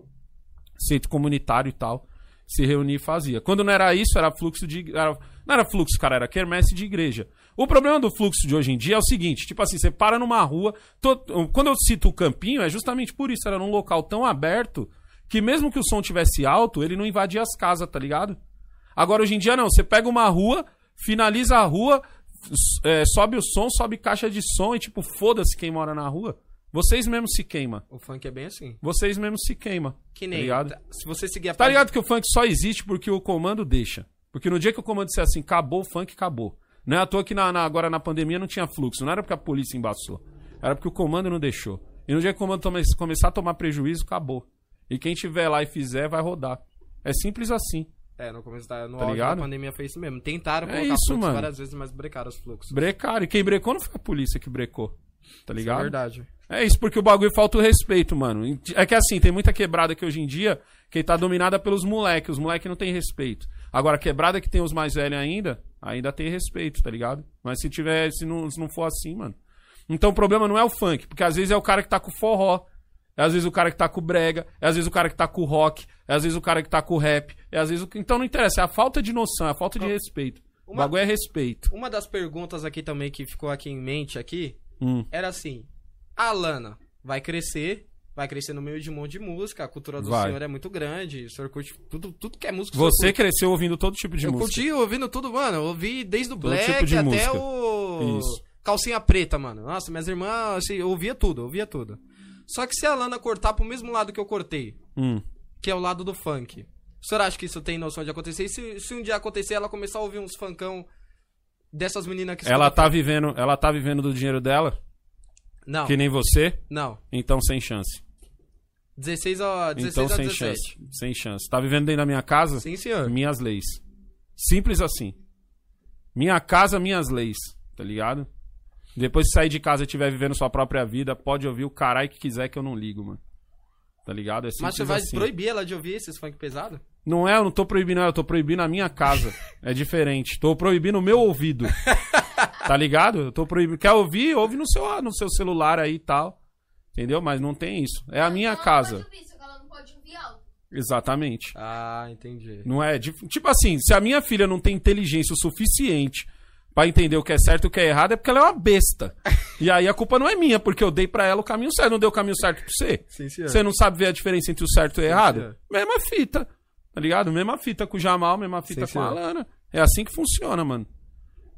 centro comunitário e tal, se reunir e fazia. Quando não era isso, era fluxo de. Era, não era fluxo, cara, era quermesse de igreja. O problema do fluxo de hoje em dia é o seguinte: tipo assim, você para numa rua. to- quando eu cito o campinho, é justamente por isso, era num local tão aberto que mesmo que o som tivesse alto, ele não invadia as casas, tá ligado? Agora hoje em dia não, você pega uma rua, finaliza a rua, é, sobe o som, sobe caixa de som e tipo, foda-se quem mora na rua. Vocês mesmos se queima. O funk é bem assim. Vocês mesmos se queima. Que Tá nem. ligado? tá- se você seguir a Tá página- ligado que o funk só existe porque o comando deixa. Porque no dia que o comando disser assim, acabou o funk, acabou. Não é à toa que na, na- agora na pandemia não tinha fluxo. Não era porque a polícia embaçou. Era porque o comando não deixou. E no dia que o comando tome- começar a tomar prejuízo, acabou. E quem tiver lá e fizer, vai rodar. É simples assim. É, no começo da, no Tá da pandemia foi isso mesmo. Tentaram É colocar isso, fluxo mano. várias vezes, mas brecaram os fluxos. Brecaram. E quem brecou não foi a polícia que brecou. Tá É ligado? verdade. É isso, porque o bagulho falta o respeito, mano. É que assim, tem muita quebrada que hoje em dia que tá dominada pelos moleques. Os moleques não tem respeito. Agora, a quebrada que tem os mais velhos ainda, ainda tem respeito, tá ligado? Mas se tiver, se não, se não for assim, mano. Então o problema não é o funk, porque às vezes é o cara que tá com forró. É às vezes o cara que tá com brega, é às vezes o cara que tá com rock, é às vezes o cara que tá com rap, é às vezes o... Então não interessa, é a falta de noção, é a falta de respeito. O Uma- bagulho é respeito. Uma das perguntas aqui também que ficou aqui em mente aqui Hum. era assim: a Lana vai crescer, vai crescer no meio de um monte de música, a cultura do Vai. senhor é muito grande, o senhor curte tudo, tudo que é música. Você cresceu ouvindo todo tipo de eu música. curti ouvindo tudo, mano. Eu ouvi desde o Todo Black tipo até música. o. Isso. Calcinha preta, mano. Nossa, minhas irmãs, assim, eu ouvia tudo, eu ouvia tudo. Só que se a Lana cortar pro mesmo lado que eu cortei, Hum. que é o lado do funk, o senhor acha que isso tem noção de acontecer? E se, se um dia acontecer, ela começar a ouvir uns funkão dessas meninas que Ela tá funk? vivendo, ela tá vivendo do dinheiro dela, Não, que nem você, não. então sem chance. 16 a 16 Então a sem 17. chance, sem chance. Tá vivendo dentro da minha casa? Sim, senhor. Minhas leis. Simples assim. Minha casa, minhas leis, tá ligado? Depois que sair de casa e estiver vivendo sua própria vida, pode ouvir o caralho que quiser que eu não ligo, mano. Tá ligado? É Mas você vai assim. proibir ela de ouvir esses funk pesado? Não é, eu não tô proibindo, eu tô proibindo a minha casa. É diferente. Tô proibindo o meu ouvido. tá ligado? Eu tô proibindo. Quer ouvir? Ouve no seu, no seu celular aí e tal. Entendeu? Mas não tem isso. É a minha Ela casa. Não pode ouvir, só que ela não pode ouvir alto. Exatamente. Ah, entendi. Não é? Tipo assim, se a minha filha não tem inteligência o suficiente pra entender o que é certo e o que é errado, é porque ela é uma besta. E aí a culpa não é minha, porque eu dei pra ela o caminho certo, não dei o caminho certo pra você. Sim, senhor. Você não sabe ver a diferença entre o certo e o errado? senhor. Mesma fita. Tá ligado? Mesma fita com o Jamal, mesma fita Sim, com a senhor. Lana. É assim que funciona, mano.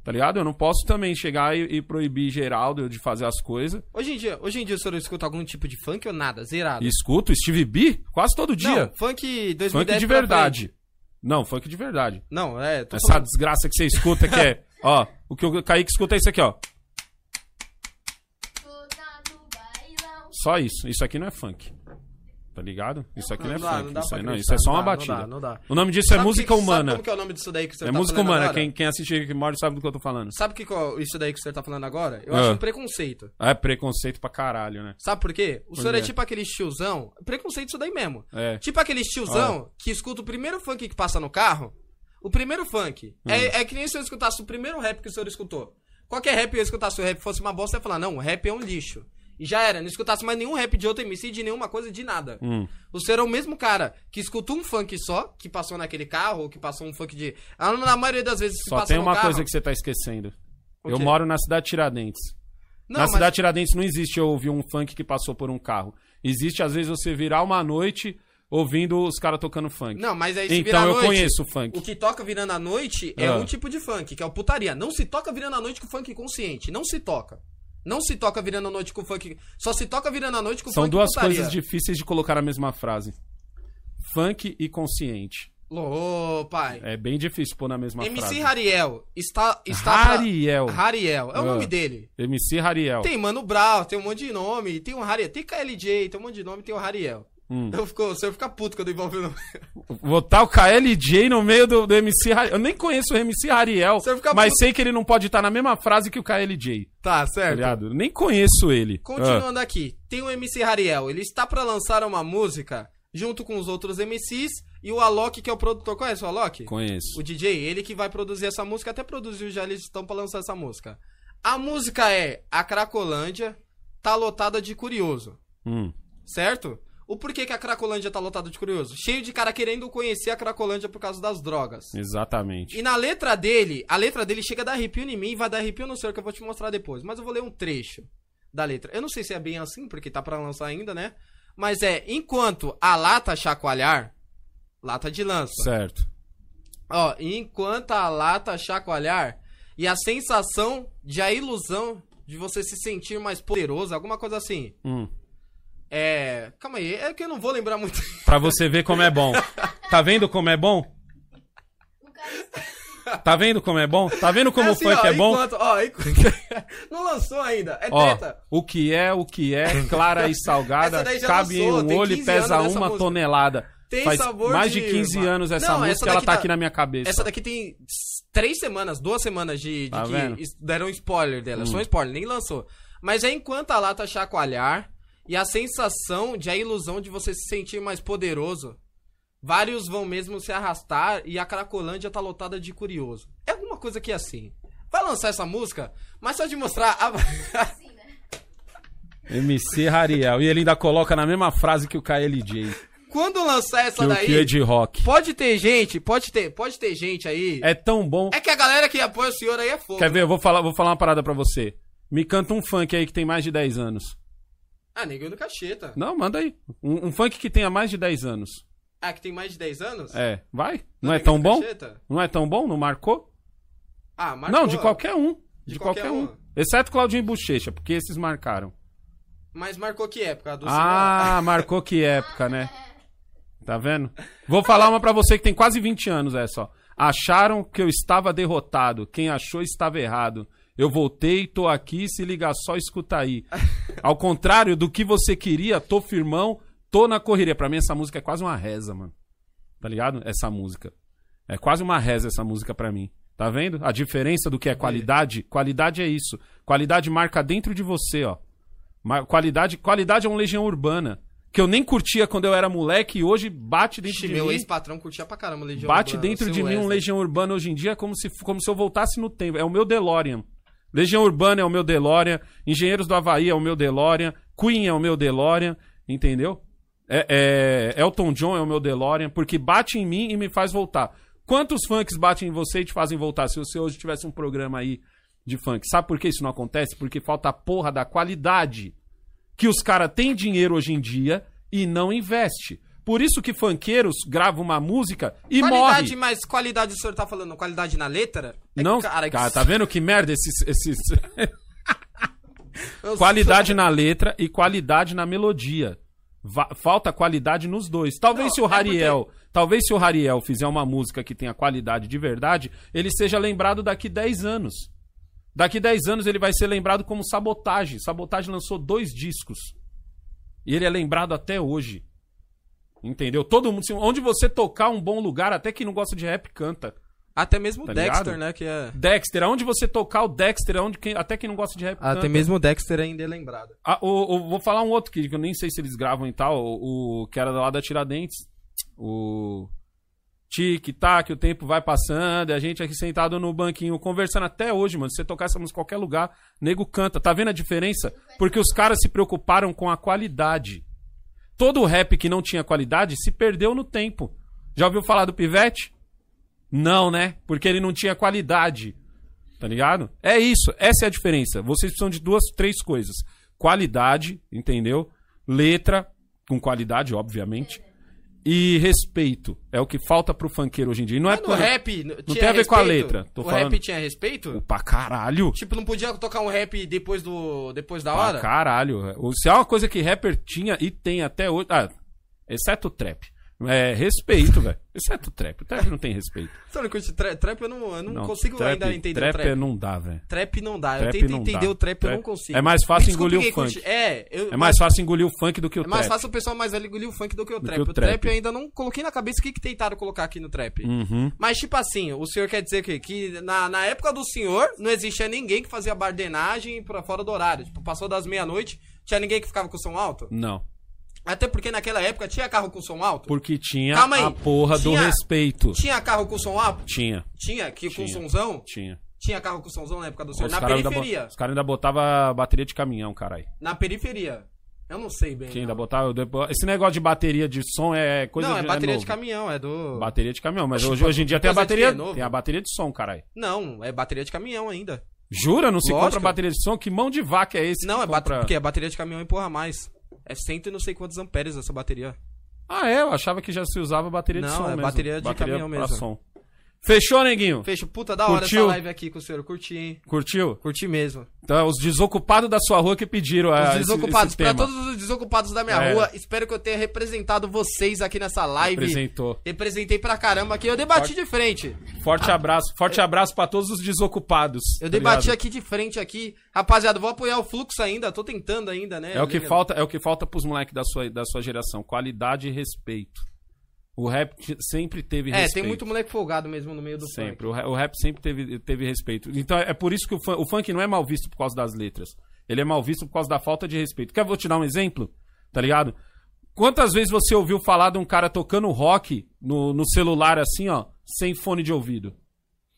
Tá ligado? Eu não posso também chegar e, e proibir Geraldo de fazer as coisas. Hoje em dia, hoje em dia o senhor escuta algum tipo de funk ou nada? Zerado. Escuto Steve B quase todo dia. Não, funk 2010 funk de verdade. frente. Não, funk de verdade. Não, é. Tô Essa falando- desgraça que você escuta que é. Ó, o que o Kaique escuta é isso aqui, ó. Só isso. Isso aqui não é funk. Tá ligado? Isso aqui não, é dá, funk. isso, aí não, isso é só não uma dá, batida. Não dá, não dá. O nome disso Sabe é música que- humana. Como que é o nome disso daí que você É tá música falando humana. agora? Quem, quem assiste and Morty sabe do que eu tô falando. Sabe que qual- isso daí que você tá falando agora? Eu Ah. acho um preconceito. É preconceito pra caralho, né? Sabe por quê? O Por senhor é quê? tipo aquele tiozão. Preconceito isso daí mesmo. É. Tipo aquele tiozão que escuta o primeiro funk que passa no carro. O primeiro funk. Hum. É, é que nem se eu escutasse o primeiro rap que o senhor escutou. Qualquer rap eu escutasse o rap fosse uma bosta, eu ia falar, não, o rap é um lixo. E já era, não escutasse mais nenhum rap de outro MC, de nenhuma coisa, de nada. Hum. O senhor é o mesmo cara que escutou um funk só, que passou naquele carro, ou que passou um funk de. Ah, Na maioria das vezes, Só tem uma carro, coisa que você tá esquecendo. Eu moro na cidade de Tiradentes. Não, Na mas- cidade Tiradentes não existe eu ouvir um funk que passou por um carro. Existe, às vezes, você virar uma noite ouvindo os caras tocando funk. Não, mas aí se então eu noite, conheço o funk. O que toca virando a noite é Ah. um tipo de funk, que é o putaria. Não se toca virando a noite com funk consciente. Não se toca. Não se toca virando a noite com funk. Só se toca virando a noite com São funk duas putaria. coisas difíceis de colocar na mesma frase. Funk e consciente. Ô, pai. É bem difícil pôr na mesma MC frase. Hariel está. está pra- Hariel. Hariel. É o Ah. nome dele. MC Hariel. Tem Mano Brown, tem um monte de nome. Tem um Hariel. Tem KLJ, tem um monte de nome, tem o Hariel. Hum. Eu fico, você fica puto quando envolve o nome. Botar o KLJ no meio do, do MC Hariel. Eu nem conheço o MC fica mas puto. sei que ele não pode estar na mesma frase que o KLJ. Tá, Tá certo. ligado? Nem conheço ele. Ah, Continuando aqui, tem o MC Hariel. Ele está pra lançar uma música junto com os outros MCs e o Alok, que é o produtor. Conhece o Alok? Ah, conheço. O DJ, ele que vai produzir essa música, até produziu já, eles estão pra lançar essa música. A música é A Cracolândia tá lotada de curioso, Hum. certo? O porquê que a Cracolândia tá lotada de curioso? Cheio de cara querendo conhecer a Cracolândia por causa das drogas. Exatamente. E na letra dele, a letra dele chega a dar arrepio em mim vai dar arrepio no senhor, que eu vou te mostrar depois. Mas eu vou ler um trecho da letra. Eu não sei se é bem assim, porque tá pra lançar ainda, né? Mas é, enquanto a lata chacoalhar, lata de lança. Certo. Ó, enquanto a lata chacoalhar e a sensação de a ilusão de você se sentir mais poderoso, alguma coisa assim. Hum. É. Calma aí, é que eu não vou lembrar muito. Pra você ver como é bom. Tá vendo como é bom? O Tá vendo como é bom? Tá vendo como é o assim, funk ó, é bom? Enquanto, ó, enquanto- não lançou ainda. É Ó, treta. o que é, o que é, clara e salgada, Essa cabe lançou, em um olho e 15 pesa uma música. tonelada. Tem Faz sabor mais de de- 15 anos essa Não, essa música, ela daqui tá tá- aqui na minha cabeça. Essa daqui tem três semanas, duas semanas de, de Tá que vendo? deram spoiler dela. Só Hum. um spoiler, nem lançou. Mas é enquanto a lata chacoalhar e a sensação de a ilusão de você se sentir mais poderoso. Vários vão mesmo se arrastar e a Cracolândia tá lotada de curioso. É alguma coisa que é assim. Vai lançar essa música, mas só de mostrar a... MC Hariel. E ele ainda coloca na mesma frase que o KLJ. Quando lançar essa Que daí, que é de rock. pode ter gente, pode ter, pode ter gente aí. É tão bom. É que a galera que apoia o senhor aí é fogo. Quer ver? Eu vou falar, vou falar uma parada pra você. Me canta um funk aí que tem mais de 10 anos. Ah, neguinho do cacheta. Não, manda aí. Um, um funk que tenha mais de 10 anos. Ah, que tem mais de 10 anos? É, vai? Não é Neguinho tão bom? Cacheta? Não é tão bom? Não marcou? Ah, marcou. Não, de qualquer um. De, De qualquer, qualquer um. um. Exceto Claudinho e Bochecha, porque esses marcaram. Mas marcou que época? Do Ah, marcou que época, né? Tá vendo? Vou falar uma pra você que tem quase 20 anos, é só. Acharam que eu estava derrotado. Quem achou estava errado. Eu voltei, tô aqui, se liga só, escuta aí. Ao contrário do que você queria, tô firmão, tô na correria. Pra mim, essa música é quase uma reza, mano. Tá ligado? Essa música. É quase uma reza essa música pra mim. Tá vendo? A diferença do que é qualidade? Qualidade é isso. Qualidade marca dentro de você, ó. Qualidade, qualidade é uma legião urbana. Que eu nem curtia quando eu era moleque e hoje bate dentro Ixi, de meu mim. ex-patrão curtia pra caramba Legião Bate Urbana, dentro de mim um. Legião Urbana hoje em dia como se, como se eu voltasse no tempo. É o meu DeLorean. Legião Urbana é o meu DeLorean. Engenheiros do Havaí é o meu DeLorean. Queen é o meu DeLorean. Entendeu? É, é- Elton John é o meu DeLorean. Porque bate em mim e me faz voltar. Quantos funks batem em você e te fazem voltar? Se você hoje tivesse um programa aí de funk. Sabe por que isso não acontece? Porque falta a porra da qualidade que os caras têm dinheiro hoje em dia e não investe. Por isso que funkeiros gravam uma música e Qualidade, morre. mas qualidade o senhor tá falando? Qualidade na letra? É que, Não, cara, cara, que- tá vendo que merda esses, esses... qualidade na letra e qualidade na melodia. Va- falta qualidade nos dois. Talvez Não, se o é porque- talvez se o Hariel fizer uma música que tenha qualidade de verdade, ele seja lembrado daqui 10 anos. Daqui 10 anos ele vai ser lembrado como Sabotagem. Sabotagem lançou dois discos. E ele é lembrado até hoje. Entendeu? Todo mundo, onde você tocar um bom lugar, até quem não gosta de rap canta. Até mesmo o Tá Dexter, ligado? né? Que é... Dexter, aonde você tocar o Dexter, aonde quem- até quem não gosta de rap canta. Até mesmo o Dexter ainda é lembrado. Ah, o, o- vou falar um outro que, que eu nem sei se eles gravam e tal, o, o que era lá da Tiradentes. O tic-tac, o tempo vai passando, e a gente aqui sentado no banquinho conversando até hoje, mano. Se você tocar essa música em qualquer lugar, nego canta. Tá vendo a diferença? Porque os caras se preocuparam com a qualidade. Todo o rap que não tinha qualidade se perdeu no tempo. Já ouviu falar do Pivete? Não, né? Porque ele não tinha qualidade. Tá ligado? É isso. Essa é a diferença. Vocês precisam de duas, três coisas: qualidade, entendeu? Letra, com qualidade, obviamente. E respeito. É o que falta pro funkeiro hoje em dia. E não é no por... rap. Não tem a ver com a letra, tô o falando. rap tinha respeito? Pra caralho. Tipo, não podia tocar um rap depois do. depois da Pra hora? caralho. Se é uma coisa que rapper tinha e tem até hoje. Ah, exceto o trap. É respeito, velho. Exceto o trap. O trap não tem respeito. Sabe coisa? Tra trap eu não, eu não, Não, consigo trap, ainda entender trap. o trap. não dá, velho. Trap não dá. eu Trap tento entender dá. o trap, eu Trap- não consigo. é mais fácil Me desculpe engolir o funk. É, eu, É mais fácil engolir o funk do que o É mais trap. fácil o pessoal mais velho engolir o funk do que o Do trap. que o o trap. trap. eu ainda não coloquei na cabeça o que, que tentaram colocar aqui no trap. Uhum. Mas, tipo assim, o senhor quer dizer que, que na, na época do senhor não existia ninguém que fazia bardenagem pra fora do horário. Tipo, passou das meia-noite, tinha ninguém que ficava com som alto? Não. Até porque naquela época tinha carro com som alto? Porque tinha a porra do Tinha- respeito. Tinha carro com som alto? Tinha, Tinha, que com Tinha. somzão? tinha. Tinha carro com somzão na época do senhor? Os Na ainda, periferia. bo- os caras ainda botavam bateria de caminhão, caralho. Na periferia. Eu não sei bem. Que ainda botava. Esse negócio de bateria de som é coisa Não, de. é bateria novo. de caminhão, é do. Bateria de caminhão, mas hoje, hoje em dia tem a de bateria. Novo? Tem a bateria de som, caralho. Não, é bateria de caminhão ainda. Jura? Não se Lógico. compra bateria de som? Que mão de vaca é esse? Não, é compra... porque a bateria de caminhão empurra mais. É cento e não sei quantos amperes essa bateria. Ah, é? Eu achava que já se usava bateria de Não, som é mesmo. bateria de caminhão pra mesmo. som. Fechou, neguinho? Fecho, puta da hora Curtiu? essa live aqui com o senhor. Curti, hein? Curtiu? Curti mesmo. Então, é os desocupados da sua rua que pediram a Os esse- desocupados, esse pra tema. todos os desocupados da minha É. rua, espero que eu tenha representado vocês aqui nessa live. Representou. Representei pra caramba aqui. Eu debati de frente. Forte abraço. Forte abraço pra todos os desocupados. Eu tá debati ligado? aqui de frente aqui. Rapaziada, vou apoiar o fluxo ainda. Tô tentando ainda, né? É o que falta, é o que falta pros moleques da sua, da sua geração. Qualidade e respeito. O rap sempre teve É, respeito. tem muito moleque folgado mesmo no meio do Sempre. funk. Ra- o rap sempre teve, teve respeito. Então é por isso que o, fun- o funk não é mal visto por causa das letras. Ele é mal visto por causa da falta de respeito. Quer vou te dar um exemplo? Tá ligado? Quantas vezes você ouviu falar de um cara tocando rock no, no celular assim, ó, sem fone de ouvido?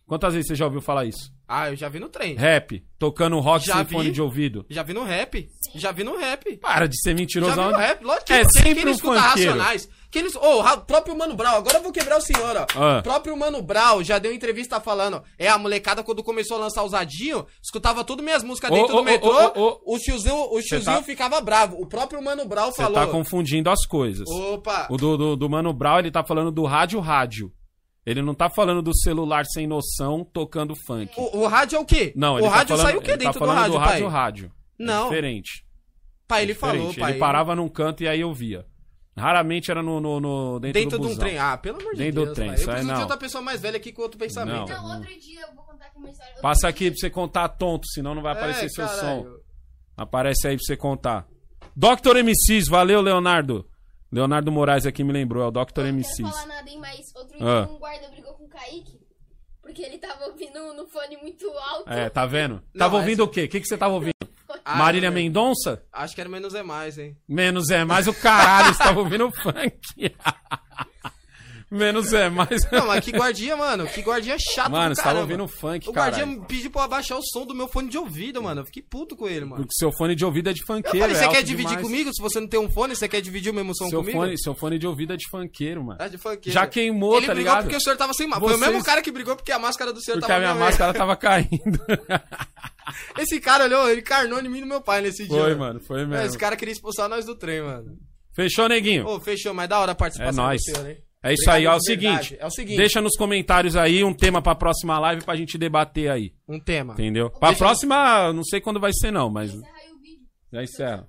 Quantas vezes você já ouviu falar isso? Ah, eu já vi no trem. Rap, tocando rock Já sem vi. fone de ouvido. Já vi no rap. Já vi no rap. Para de ser mentiroso. Já vi no rap, lógico que É sempre quem um escuta funkeiro. Racionais. Quem não... Ô, o próprio Mano Brown, agora eu vou quebrar o senhor, ó. Ah. O próprio Mano Brown já deu entrevista falando. É, a molecada quando começou a lançar os Adinho, escutava tudo minhas músicas dentro ô, do metrô, o tiozinho, o tiozinho tá- ficava bravo. O próprio Mano Brown Você falou. tá confundindo as coisas. Opa! O do, do, do Mano Brown, ele tá falando do rádio rádio. Ele não tá falando do celular sem noção tocando funk. O, o rádio é o quê? Não, o ele rádio tá falando, saiu o quê ele dentro tá do falando rádio, do rádio pai? rádio. É Não. diferente. Pai, É ele falou, diferente. pai. Ele parava num canto e aí eu via. Raramente era no, no, no- dentro, dentro do de um trem. Ah, pelo amor de Dentro do Deus, trem, pai. isso Eu preciso de não. outra pessoa mais velha aqui com outro pensamento. Não. Não, outro dia eu vou contar aqui uma história. Passa dia- aqui pra você contar tonto, senão não vai aparecer É, seu caralho. som. Aparece aí pra você contar. Dr. MCs, valeu, Leonardo. Leonardo Moraes aqui me lembrou, é o Dr. Eu não quero MCs. falar nada, hein, mas outro Ah. dia um guarda brigou com o Kaique. Porque ele tava ouvindo no fone muito alto. É, tá vendo? Não, tava ouvindo o quê? O que, que você tava ouvindo? Ah, Marília não, velho. Mendonça? Acho que era menos é mais, hein? Menos é mais o caralho, você tava ouvindo funk. Menos é mais. Não, mas que guardinha, mano. Que guardinha chato Mano, você tava ouvindo funk, O cara. guardinha pediu pra eu abaixar o som do meu fone de ouvido, mano. Eu fiquei puto com ele, mano. Porque seu fone de ouvido é de Eu funkeiro. falei, é você alto quer dividir demais. comigo? Se você não tem um fone, você quer dividir o mesmo som Seu comigo? fone, seu fone de ouvido é de funkeiro, mano. É de funkeiro. Já queimou, ele tá brigou ligado? porque o senhor tava sem máscara. Foi o Vocês- mesmo cara que brigou porque a máscara do senhor Porque a tava minha na minha- máscara tava caindo. Esse cara olhou, ele carnou em mim e no meu pai nesse dia. Foi, mano, foi É, mesmo. Esse cara queria expulsar nós do trem, mano. Fechou, neguinho? Ô, fechou, mas da hora a É participação nóis. do senhor, hein? É isso Obrigado aí, ó. É o verdade. seguinte. É o seguinte. Deixa nos comentários aí um tema pra próxima live pra gente debater aí. Um tema. Entendeu? Pra Deixa- próxima, não sei quando vai ser, não, mas Encerra aí o vídeo. já encerra.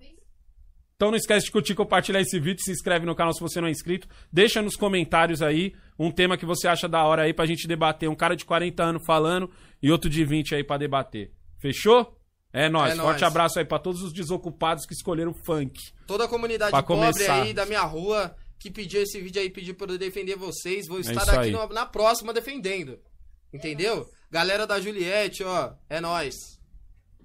Então não esquece de curtir, compartilhar esse vídeo, se inscreve no canal se você não é inscrito. Deixa nos comentários aí um tema que você acha da hora aí pra gente debater. Um cara de 40 anos falando e outro de 20 aí pra debater. Fechou? É nóis. É Forte nóis. abraço aí pra todos os desocupados que escolheram funk. Toda a comunidade Pra pobre começar. aí da minha rua que pediu esse vídeo aí, pediu pra eu defender vocês. Vou estar É aqui no- na próxima defendendo. Entendeu? Galera da Juliette, ó, é nóis.